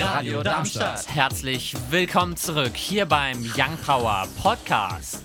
Radio Darmstadt. Herzlich willkommen zurück hier beim Young Power Podcast.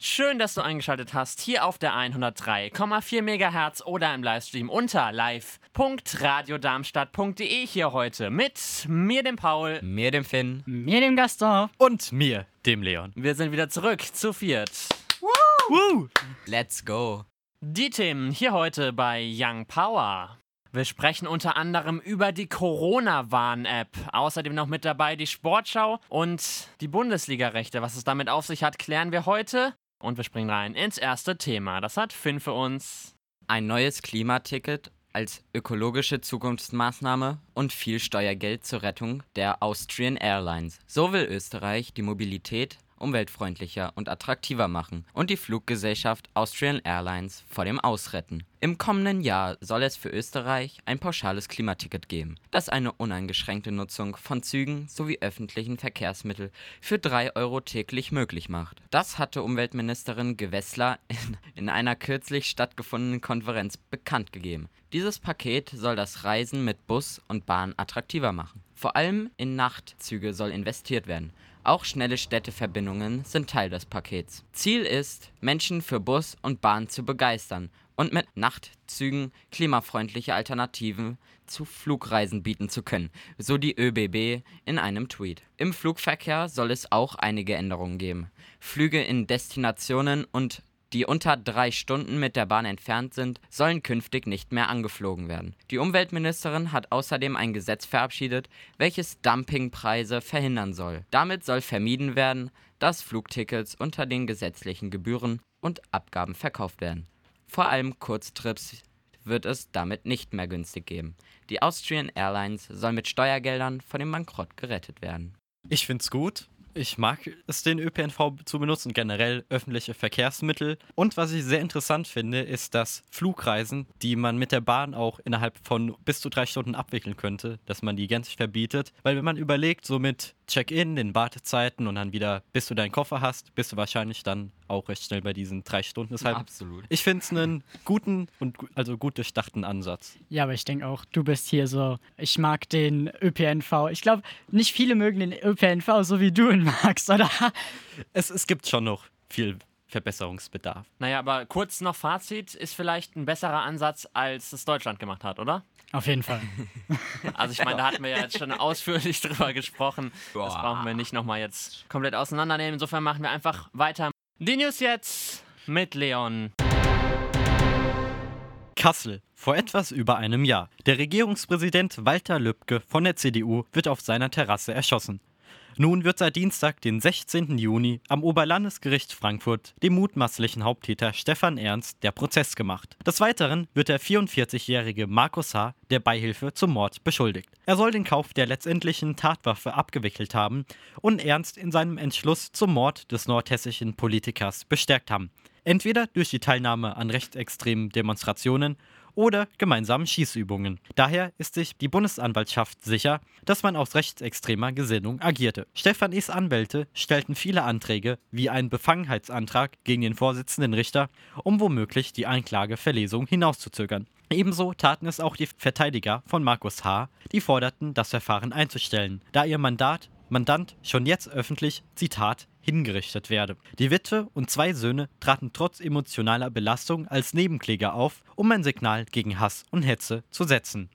Schön, dass du eingeschaltet hast hier auf der 103,4 MHz oder im Livestream unter live.radiodarmstadt.de hier heute mit mir, dem Paul, mir, dem Finn, mir, dem Gaston und mir, dem Leon. Wir sind wieder zurück zu viert. Woo! Woo! Let's go. Die Themen hier heute bei Young Power. Wir sprechen unter anderem über die Corona-Warn-App. Außerdem noch mit dabei die Sportschau und die Bundesliga-Rechte. Was es damit auf sich hat, klären wir heute. Und wir springen rein ins erste Thema. Das hat Finn für uns. Ein neues Klimaticket als ökologische Zukunftsmaßnahme und viel Steuergeld zur Rettung der Austrian Airlines. So will Österreich die Mobilität umweltfreundlicher und attraktiver machen und die Fluggesellschaft Austrian Airlines vor dem Ausretten. Im kommenden Jahr soll es für Österreich ein pauschales Klimaticket geben, das eine uneingeschränkte Nutzung von Zügen sowie öffentlichen Verkehrsmitteln für 3 Euro täglich möglich macht. Das hatte Umweltministerin Gewessler in, in einer kürzlich stattgefundenen Konferenz bekannt gegeben. Dieses Paket soll das Reisen mit Bus und Bahn attraktiver machen. Vor allem in Nachtzüge soll investiert werden. Auch schnelle Städteverbindungen sind Teil des Pakets. Ziel ist, Menschen für Bus und Bahn zu begeistern und mit Nachtzügen klimafreundliche Alternativen zu Flugreisen bieten zu können, so die ÖBB in einem Tweet. Im Flugverkehr soll es auch einige Änderungen geben. Flüge in Destinationen und die unter drei Stunden mit der Bahn entfernt sind, sollen künftig nicht mehr angeflogen werden. Die Umweltministerin hat außerdem ein Gesetz verabschiedet, welches Dumpingpreise verhindern soll. Damit soll vermieden werden, dass Flugtickets unter den gesetzlichen Gebühren und Abgaben verkauft werden. Vor allem Kurztrips wird es damit nicht mehr günstig geben. Die Austrian Airlines soll mit Steuergeldern vor dem Bankrott gerettet werden. Ich find's gut. Ich mag es, den ÖPNV zu benutzen, generell öffentliche Verkehrsmittel. Und was ich sehr interessant finde, ist, dass Flugreisen, die man mit der Bahn auch innerhalb von bis zu drei Stunden abwickeln könnte, dass man die gänzlich verbietet. Weil wenn man überlegt, so mit Check-in, den Wartezeiten und dann wieder, bis du deinen Koffer hast, bist du wahrscheinlich dann auch recht schnell bei diesen drei Stunden. Deshalb, Absolut. Ich finde es einen guten und also gut durchdachten Ansatz. Ja, aber ich denke auch, du bist hier so, ich mag den ÖPNV. Ich glaube, nicht viele mögen den ÖPNV so wie du ihn magst, oder? Es, es gibt schon noch viel Verbesserungsbedarf. Naja, aber kurz noch Fazit, ist vielleicht ein besserer Ansatz, als es Deutschland gemacht hat, oder? Auf jeden Fall. Also ich meine, da hatten wir ja jetzt schon ausführlich drüber gesprochen. Das brauchen wir nicht nochmal jetzt komplett auseinandernehmen. Insofern machen wir einfach weiter. Die News jetzt mit Leon. Kassel. Vor etwas über einem Jahr. Der Regierungspräsident Walter Lübcke von der CDU wird auf seiner Terrasse erschossen. Nun wird seit Dienstag, den 16. Juni, am Oberlandesgericht Frankfurt dem mutmaßlichen Haupttäter Stefan Ernst der Prozess gemacht. Des Weiteren wird der 44-jährige Markus H. der Beihilfe zum Mord beschuldigt. Er soll den Kauf der letztendlichen Tatwaffe abgewickelt haben und Ernst in seinem Entschluss zum Mord des nordhessischen Politikers bestärkt haben. Entweder durch die Teilnahme an rechtsextremen Demonstrationen oder gemeinsamen Schießübungen. Daher ist sich die Bundesanwaltschaft sicher, dass man aus rechtsextremer Gesinnung agierte. Stefan E.s Anwälte stellten viele Anträge, wie einen Befangenheitsantrag gegen den Vorsitzenden Richter, um womöglich die Anklageverlesung hinauszuzögern. Ebenso taten es auch die Verteidiger von Markus H., die forderten, das Verfahren einzustellen, da ihr Mandat Mandant schon jetzt öffentlich, Zitat, hingerichtet werde. Die Witwe und zwei Söhne traten trotz emotionaler Belastung als Nebenkläger auf, um ein Signal gegen Hass und Hetze zu setzen.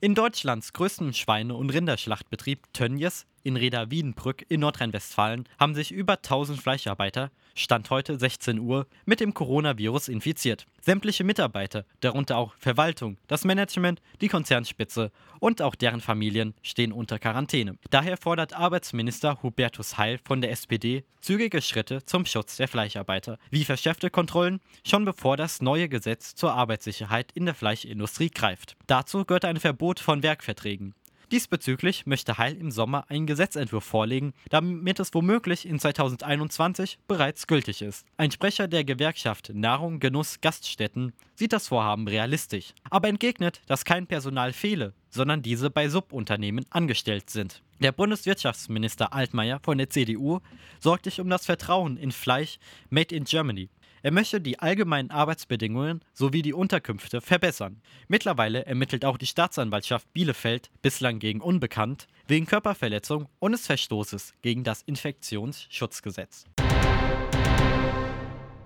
In Deutschlands größtem Schweine- und Rinderschlachtbetrieb Tönnies in Reda-Wiedenbrück in Nordrhein-Westfalen haben sich über 1000 Fleischarbeiter, Stand heute 16 Uhr, mit dem Coronavirus infiziert. Sämtliche Mitarbeiter, darunter auch Verwaltung, das Management, die Konzernspitze und auch deren Familien stehen unter Quarantäne. Daher fordert Arbeitsminister Hubertus Heil von der SPD zügige Schritte zum Schutz der Fleischarbeiter, wie verschärfte Kontrollen, schon bevor das neue Gesetz zur Arbeitssicherheit in der Fleischindustrie greift. Dazu gehört ein Verbot von Werkverträgen. Diesbezüglich möchte Heil im Sommer einen Gesetzentwurf vorlegen, damit es womöglich in 2021 bereits gültig ist. Ein Sprecher der Gewerkschaft Nahrung, Genuss, Gaststätten sieht das Vorhaben realistisch, aber entgegnet, dass kein Personal fehle, sondern diese bei Subunternehmen angestellt sind. Der Bundeswirtschaftsminister Altmaier von der CDU sorgt sich um das Vertrauen in Fleisch Made in Germany. Er möchte die allgemeinen Arbeitsbedingungen sowie die Unterkünfte verbessern. Mittlerweile ermittelt auch die Staatsanwaltschaft Bielefeld, bislang gegen Unbekannt, wegen Körperverletzung und des Verstoßes gegen das Infektionsschutzgesetz.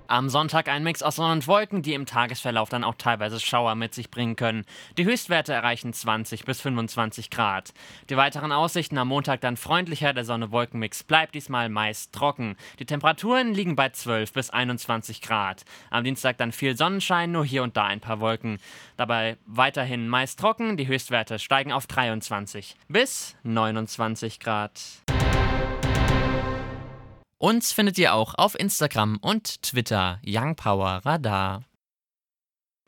Am Sonntag ein Mix aus Sonne und Wolken, die im Tagesverlauf dann auch teilweise Schauer mit sich bringen können. Die Höchstwerte erreichen 20 bis 25 Grad. Die weiteren Aussichten am Montag dann freundlicher, der Sonne-Wolken-Mix bleibt diesmal meist trocken. Die Temperaturen liegen bei 12 bis 21 Grad. Am Dienstag dann viel Sonnenschein, nur hier und da ein paar Wolken. Dabei weiterhin meist trocken, die Höchstwerte steigen auf 23 bis 29 Grad. Uns findet ihr auch auf Instagram und Twitter Young Power Radar.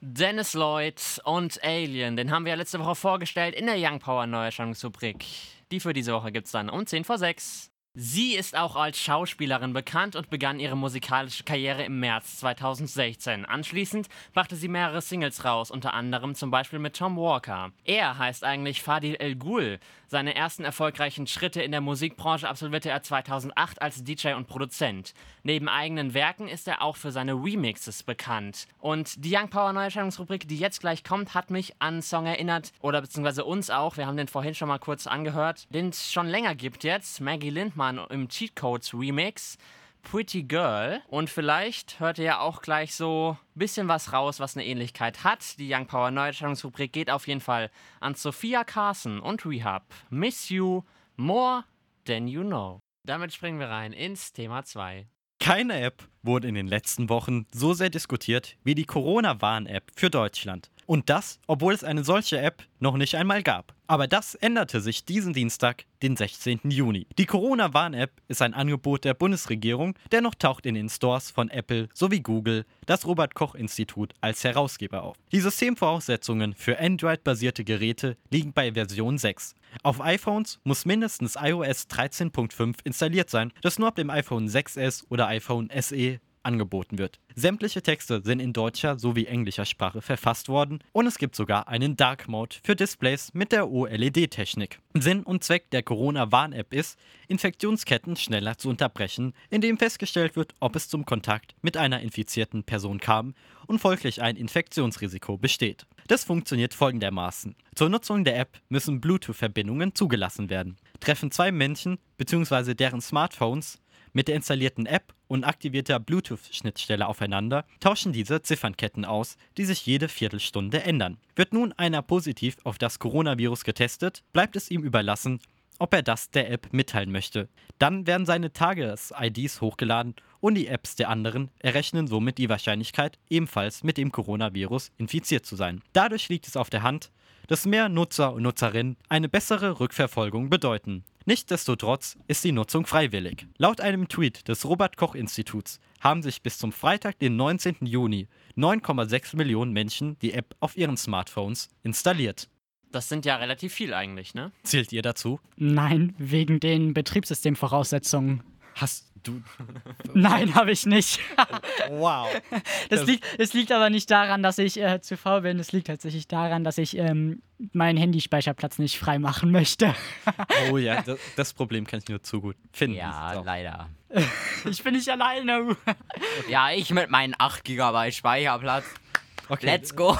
Dennis Lloyd und Alien, den haben wir letzte Woche vorgestellt in der Young Power Neuerscheinungsrubrik. Die für diese Woche gibt's dann um 10 vor 6. Sie ist auch als Schauspielerin bekannt und begann ihre musikalische Karriere im März 2016. Anschließend brachte sie mehrere Singles raus, unter anderem zum Beispiel mit Tom Walker. Er heißt eigentlich Fadil El Ghul. Seine ersten erfolgreichen Schritte in der Musikbranche absolvierte er 2008 als DJ und Produzent. Neben eigenen Werken ist er auch für seine Remixes bekannt. Und die Young Power Neuerscheinungsrubrik, die jetzt gleich kommt, hat mich an einen Song erinnert, oder beziehungsweise uns auch, wir haben den vorhin schon mal kurz angehört, den es schon länger gibt jetzt, Maggie Lindmann im Cheat Codes Remix. Pretty Girl. Und vielleicht hört ihr ja auch gleich so ein bisschen was raus, was eine Ähnlichkeit hat. Die Young Power Neuerscheinungsrubrik geht auf jeden Fall an Sophia Carson und Rehab. Miss You More Than You Know. Damit springen wir rein ins Thema 2. Keine App wurde in den letzten Wochen so sehr diskutiert wie die Corona-Warn-App für Deutschland. Und das, obwohl es eine solche App noch nicht einmal gab. Aber das änderte sich diesen Dienstag, den 16. Juni. Die Corona-Warn-App ist ein Angebot der Bundesregierung, dennoch taucht in den Stores von Apple sowie Google das Robert-Koch-Institut als Herausgeber auf. Die Systemvoraussetzungen für Android-basierte Geräte liegen bei Version 6. Auf iPhones muss mindestens iOS 13.5 installiert sein, das nur ab dem iPhone 6s oder iPhone SE angeboten wird. Sämtliche Texte sind in deutscher sowie englischer Sprache verfasst worden und es gibt sogar einen Dark Mode für Displays mit der OLED-Technik. Sinn und Zweck der Corona-Warn-App ist, Infektionsketten schneller zu unterbrechen, indem festgestellt wird, ob es zum Kontakt mit einer infizierten Person kam und folglich ein Infektionsrisiko besteht. Das funktioniert folgendermaßen. Zur Nutzung der App müssen Bluetooth-Verbindungen zugelassen werden. Treffen zwei Menschen bzw. deren Smartphones mit der installierten App und aktivierter Bluetooth-Schnittstelle aufeinander, tauschen diese Ziffernketten aus, die sich jede Viertelstunde ändern. Wird nun einer positiv auf das Coronavirus getestet, bleibt es ihm überlassen, ob er das der App mitteilen möchte. Dann werden seine Tages-IDs hochgeladen und die Apps der anderen errechnen somit die Wahrscheinlichkeit, ebenfalls mit dem Coronavirus infiziert zu sein. Dadurch liegt es auf der Hand, dass mehr Nutzer und Nutzerinnen eine bessere Rückverfolgung bedeuten. Nichtsdestotrotz ist die Nutzung freiwillig. Laut einem Tweet des Robert Koch Instituts haben sich bis zum Freitag, den 19. Juni, 9,6 Millionen Menschen die App auf ihren Smartphones installiert. Das sind ja relativ viel eigentlich, ne? Zählt ihr dazu? Nein, wegen den Betriebssystemvoraussetzungen. Hast du. Nein, habe ich nicht. Wow. Das, Das- liegt, es liegt aber nicht daran, dass ich äh, zu faul bin. Es liegt tatsächlich daran, dass ich ähm, meinen Handyspeicherplatz nicht freimachen möchte. Oh ja, das, das Problem kann ich nur zu gut finden. Ja, So. leider. Ich bin nicht alleine. Ja, ich mit meinen 8 GB Speicherplatz. Okay. Let's go.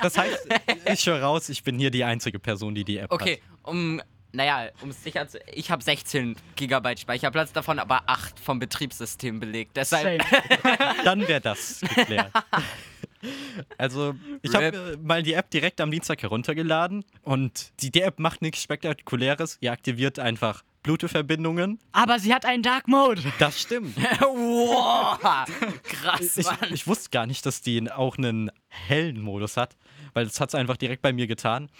Das heißt, ich höre raus, ich bin hier die einzige Person, die die App Okay, um, naja, um es sicher zu. Ich habe 16 GB Speicherplatz, davon aber 8 vom Betriebssystem belegt. Deshalb. Dann wäre das geklärt. Also, ich habe mal die App direkt am Dienstag heruntergeladen und die, die App macht nichts Spektakuläres. Ihr aktiviert einfach Bluetooth-Verbindungen. Aber sie hat einen Dark Mode. Das stimmt. wow, krass, Ich, Mann. ich wusste gar nicht, dass die auch einen hellen Modus hat, weil das hat es einfach direkt bei mir getan.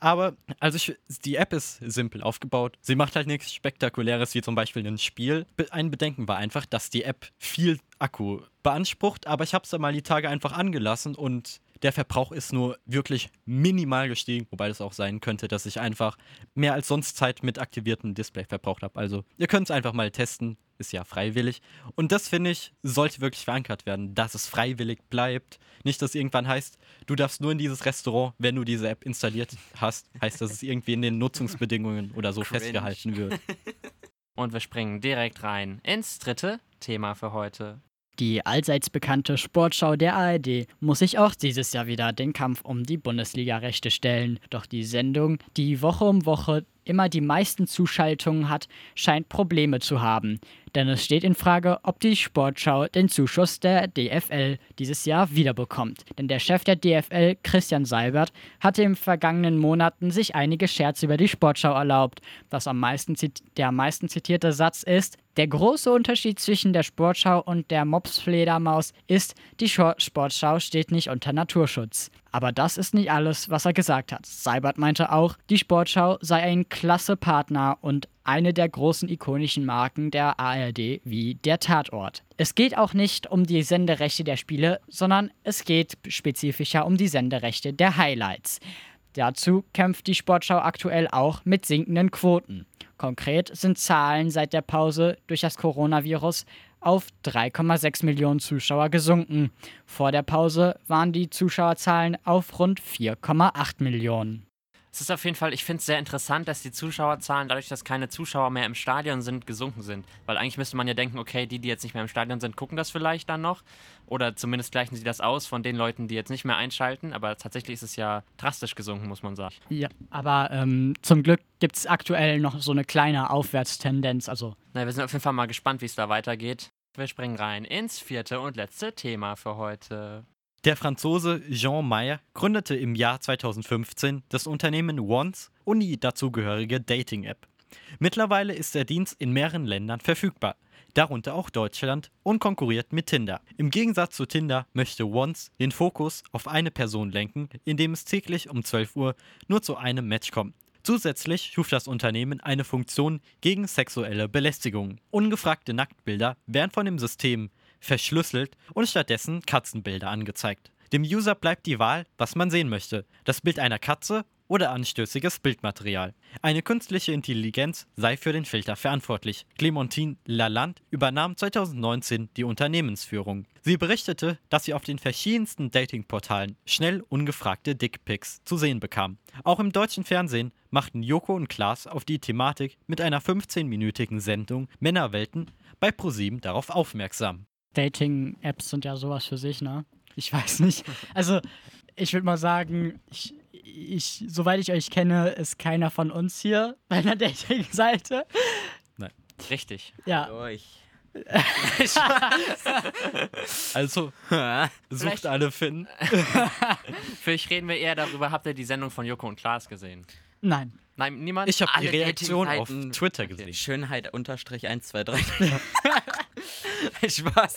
Aber, also ich, die App ist simpel aufgebaut. Sie macht halt nichts Spektakuläres wie zum Beispiel ein Spiel. Ein Bedenken war einfach, dass die App viel Akku beansprucht, aber ich habe es dann mal die Tage einfach angelassen und der Verbrauch ist nur wirklich minimal gestiegen, wobei es auch sein könnte, dass ich einfach mehr als sonst Zeit mit aktiviertem Display verbraucht habe. Also ihr könnt es einfach mal testen, ist ja freiwillig. Und das finde ich, sollte wirklich verankert werden, dass es freiwillig bleibt. Nicht, dass irgendwann heißt, du darfst nur in dieses Restaurant, wenn du diese App installiert hast, heißt, dass es irgendwie in den Nutzungsbedingungen oder so Cringe. festgehalten wird. Und wir springen direkt rein ins dritte Thema für heute. Die allseits bekannte Sportschau der ARD muss sich auch dieses Jahr wieder den Kampf um die Bundesliga-Rechte stellen. Doch die Sendung, die Woche um Woche immer die meisten Zuschaltungen hat, scheint Probleme zu haben. Denn es steht in Frage, ob die Sportschau den Zuschuss der DFL dieses Jahr wiederbekommt. Denn der Chef der DFL, Christian Seibert, hatte in vergangenen Monaten sich einige Scherze über die Sportschau erlaubt. Das am meisten der am meisten zitierte Satz ist, der große Unterschied zwischen der Sportschau und der Mopsfledermaus ist, die Sportschau steht nicht unter Naturschutz. Aber das ist nicht alles, was er gesagt hat. Seibert meinte auch, die Sportschau sei ein klasse Partner und eine der großen ikonischen Marken der ARD wie der Tatort. Es geht auch nicht um die Senderechte der Spiele, sondern es geht spezifischer um die Senderechte der Highlights. Dazu kämpft die Sportschau aktuell auch mit sinkenden Quoten. Konkret sind Zahlen seit der Pause durch das Coronavirus auf 3,6 Millionen Zuschauer gesunken. Vor der Pause waren die Zuschauerzahlen auf rund 4,8 Millionen. Es ist auf jeden Fall, ich finde es sehr interessant, dass die Zuschauerzahlen, dadurch, dass keine Zuschauer mehr im Stadion sind, gesunken sind. Weil eigentlich müsste man ja denken, okay, die, die jetzt nicht mehr im Stadion sind, gucken das vielleicht dann noch. Oder zumindest gleichen sie das aus von den Leuten, die jetzt nicht mehr einschalten. Aber tatsächlich ist es ja drastisch gesunken, muss man sagen. Ja, aber ähm, zum Glück gibt es aktuell noch so eine kleine Aufwärtstendenz. Also. Na, wir sind auf jeden Fall mal gespannt, wie es da weitergeht. Wir springen rein ins vierte und letzte Thema für heute. Der Franzose Jean Meyer gründete im Jahr 2015 das Unternehmen Once und die dazugehörige Dating-App. Mittlerweile ist der Dienst in mehreren Ländern verfügbar, darunter auch Deutschland, und konkurriert mit Tinder. Im Gegensatz zu Tinder möchte Once den Fokus auf eine Person lenken, indem es täglich um 12 Uhr nur zu einem Match kommt. Zusätzlich schuf das Unternehmen eine Funktion gegen sexuelle Belästigung. Ungefragte Nacktbilder werden von dem System verschlüsselt und stattdessen Katzenbilder angezeigt. Dem User bleibt die Wahl, was man sehen möchte. Das Bild einer Katze oder anstößiges Bildmaterial. Eine künstliche Intelligenz sei für den Filter verantwortlich. Clementine Lalande übernahm 2019 die Unternehmensführung. Sie berichtete, dass sie auf den verschiedensten Datingportalen schnell ungefragte Dickpics zu sehen bekam. Auch im deutschen Fernsehen machten Joko und Klaas auf die Thematik mit einer 15-minütigen Sendung Männerwelten bei ProSieben darauf aufmerksam. Dating-Apps sind ja sowas für sich, ne? Ich weiß nicht. Also, ich würde mal sagen, ich, ich, soweit ich euch kenne, ist keiner von uns hier bei einer Dating-Seite. Nein. Richtig. Ja. Durch. also, sucht alle Finn. Vielleicht reden wir eher darüber, habt ihr die Sendung von Joko und Klaas gesehen? Nein. Nein, niemand? Ich habe die Reaktion auf Twitter gesehen. Okay. Schönheit unterstrich 1, 2, 3. Spaß.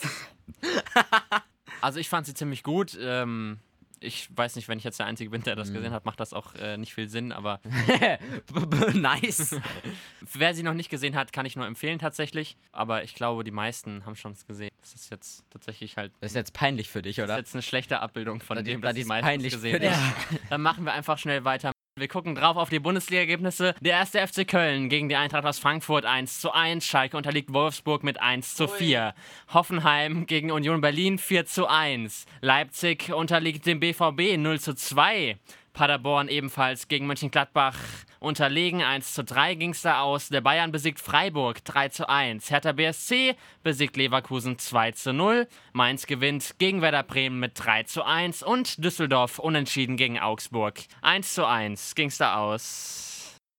also ich fand sie ziemlich gut. Ähm, ich weiß nicht, wenn ich jetzt der Einzige bin, der das mhm. gesehen hat, macht das auch äh, nicht viel Sinn, aber. nice. Wer sie noch nicht gesehen hat, kann ich nur empfehlen tatsächlich. Aber ich glaube, die meisten haben schon es gesehen. Das ist jetzt tatsächlich halt. Das ist jetzt peinlich für dich, oder? Das ist jetzt eine schlechte Abbildung von das dem, was die meisten gesehen haben. Dann machen wir einfach schnell weiter wir gucken drauf auf die Bundesliga-Ergebnisse. Der erste FC Köln gegen die Eintracht aus Frankfurt 1 zu 1. Schalke unterliegt Wolfsburg mit 1 zu 4. Ui. Hoffenheim gegen Union Berlin 4 zu 1. Leipzig unterliegt dem BVB 0 zu 2. Paderborn ebenfalls gegen Mönchengladbach unterlegen. 1 zu 3 ging es da aus. Der Bayern besiegt Freiburg 3 zu 1. Hertha BSC besiegt Leverkusen 2 zu 0. Mainz gewinnt gegen Werder Bremen mit 3 zu 1. Und Düsseldorf unentschieden gegen Augsburg. 1 zu 1 ging es da aus.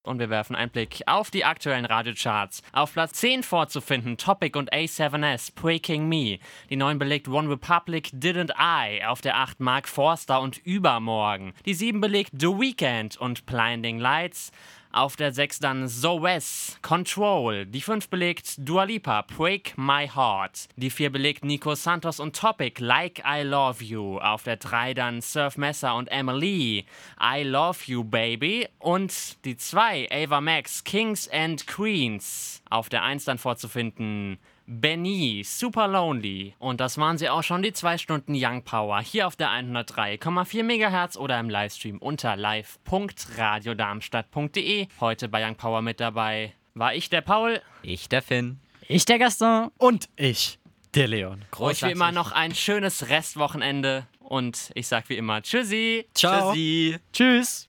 Und wir werfen einen Blick auf die aktuellen Radiocharts. Auf Platz 10 vorzufinden Topic und A7S Breaking Me. Die 9 belegt One Republic Didn't I. Auf der 8 Mark Forster und Übermorgen. Die 7 belegt The Weekend und Blinding Lights. Auf der 6 dann So Wes, Control. Die 5 belegt Dua Lipa, Break My Heart. Die 4 belegt Nico Santos und Topic, Like I Love You. Auf der 3 dann Surf Messer und Emily, I Love You Baby. Und die 2 Ava Max, Kings and Queens. Auf der 1 dann vorzufinden Benny, Super Lonely. Und das waren sie auch schon, die zwei Stunden Young Power, hier auf der 103,4 MHz oder im Livestream unter live.radiodarmstadt.de. Heute bei Young Power mit dabei war ich, der Paul. Ich, der Finn. Ich, der Gaston. Und ich, der Leon. Euch wie immer noch ein schönes Restwochenende und ich sag wie immer Tschüssi. Ciao. Tschüssi. Tschüss.